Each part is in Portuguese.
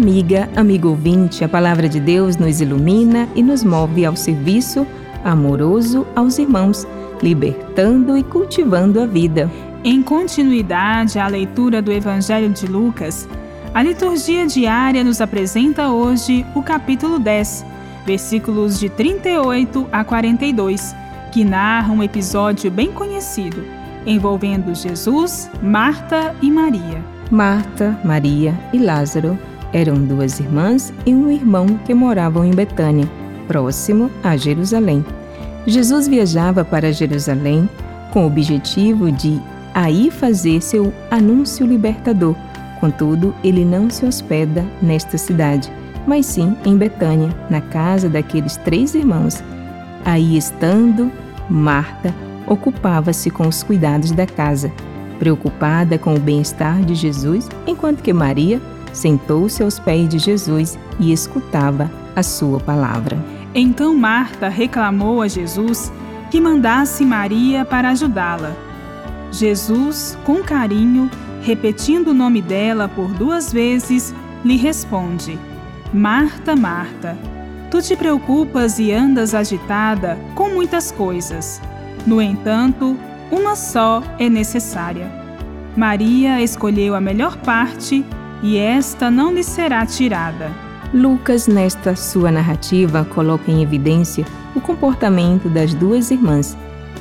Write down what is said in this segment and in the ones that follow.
Amiga, amigo ouvinte, a palavra de Deus nos ilumina e nos move ao serviço amoroso aos irmãos, libertando e cultivando a vida. Em continuidade à leitura do Evangelho de Lucas, a liturgia diária nos apresenta hoje o capítulo 10, versículos de 38 a 42, que narra um episódio bem conhecido, envolvendo Jesus, Marta e Maria. Marta, Maria e Lázaro eram duas irmãs e um irmão que moravam em Betânia, próximo a Jerusalém. Jesus viajava para Jerusalém com o objetivo de aí fazer seu anúncio libertador. Contudo, ele não se hospeda nesta cidade, mas sim em Betânia, na casa daqueles três irmãos. Aí estando, Marta ocupava-se com os cuidados da casa, preocupada com o bem-estar de Jesus, enquanto que Maria sentou-se aos pés de Jesus e escutava a sua palavra. Então Marta reclamou a Jesus que mandasse Maria para ajudá-la. Jesus, com carinho, repetindo o nome dela por duas vezes, lhe responde: Marta, Marta, tu te preocupas e andas agitada com muitas coisas. No entanto, uma só é necessária. Maria escolheu a melhor parte e esta não lhe será tirada. Lucas, nesta sua narrativa, coloca em evidência o comportamento das duas irmãs,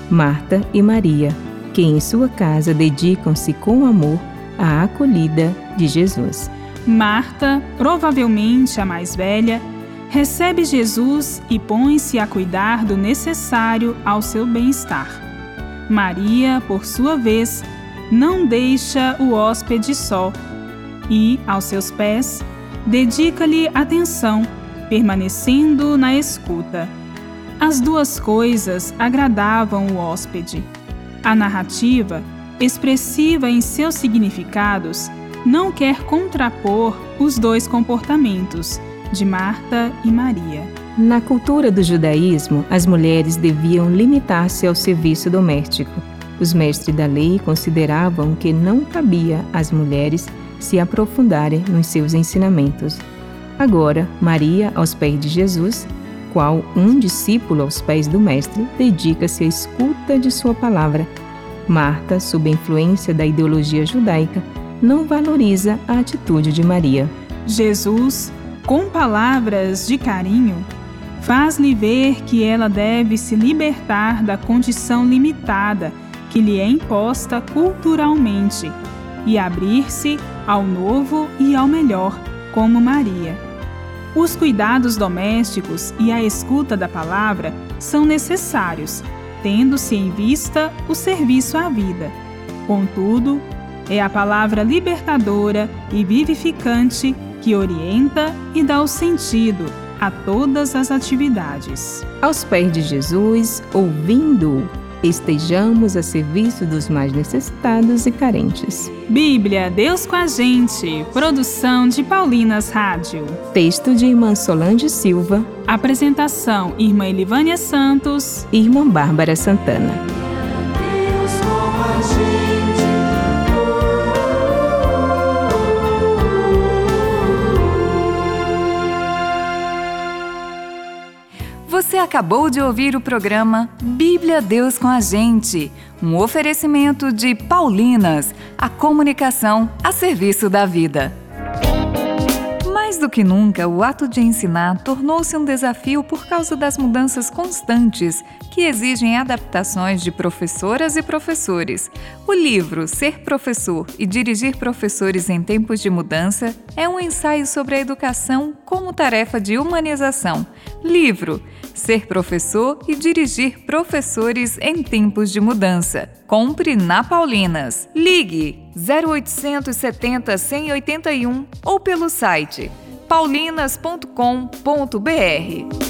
Marta e Maria, que em sua casa dedicam-se com amor à acolhida de Jesus. Marta, provavelmente a mais velha, recebe Jesus e põe-se a cuidar do necessário ao seu bem-estar. Maria, por sua vez, não deixa o hóspede só e, aos seus pés, dedica-lhe atenção, permanecendo na escuta. As duas coisas agradavam o hóspede. A narrativa, expressiva em seus significados, não quer contrapor os dois comportamentos, de Marta e Maria. Na cultura do judaísmo, as mulheres deviam limitar-se ao serviço doméstico. Os mestres da lei consideravam que não cabia às mulheres se aprofundarem nos seus ensinamentos. Agora, Maria, aos pés de Jesus, qual um discípulo aos pés do Mestre, dedica-se à escuta de sua palavra. Marta, sob a influência da ideologia judaica, não valoriza a atitude de Maria. Jesus, com palavras de carinho, faz-lhe ver que ela deve se libertar da condição limitada que lhe é imposta culturalmente e abrir-se ao novo e ao melhor, como Maria. Os cuidados domésticos e a escuta da palavra são necessários, tendo-se em vista o serviço à vida. Contudo, é a palavra libertadora e vivificante que orienta e dá o sentido a todas as atividades. Aos pés de Jesus, ouvindo-o, estejamos a serviço dos mais necessitados e carentes. Bíblia, Deus com a gente. Produção de Paulinas Rádio. Texto de Irmã Solange Silva. Apresentação: Irmã Elivânia Santos. Irmã Bárbara Santana. Acabou de ouvir o programa Bíblia Deus com a Gente, um oferecimento de Paulinas, a comunicação a serviço da vida. Mais do que nunca, o ato de ensinar tornou-se um desafio por causa das mudanças constantes que exigem adaptações de professoras e professores. O livro Ser Professor e Dirigir Professores em Tempos de Mudança é um ensaio sobre a educação como tarefa de humanização. Livro Ser Professor e Dirigir Professores em Tempos de Mudança. Compre na Paulinas. Ligue 0870 181 ou pelo site paulinas.com.br.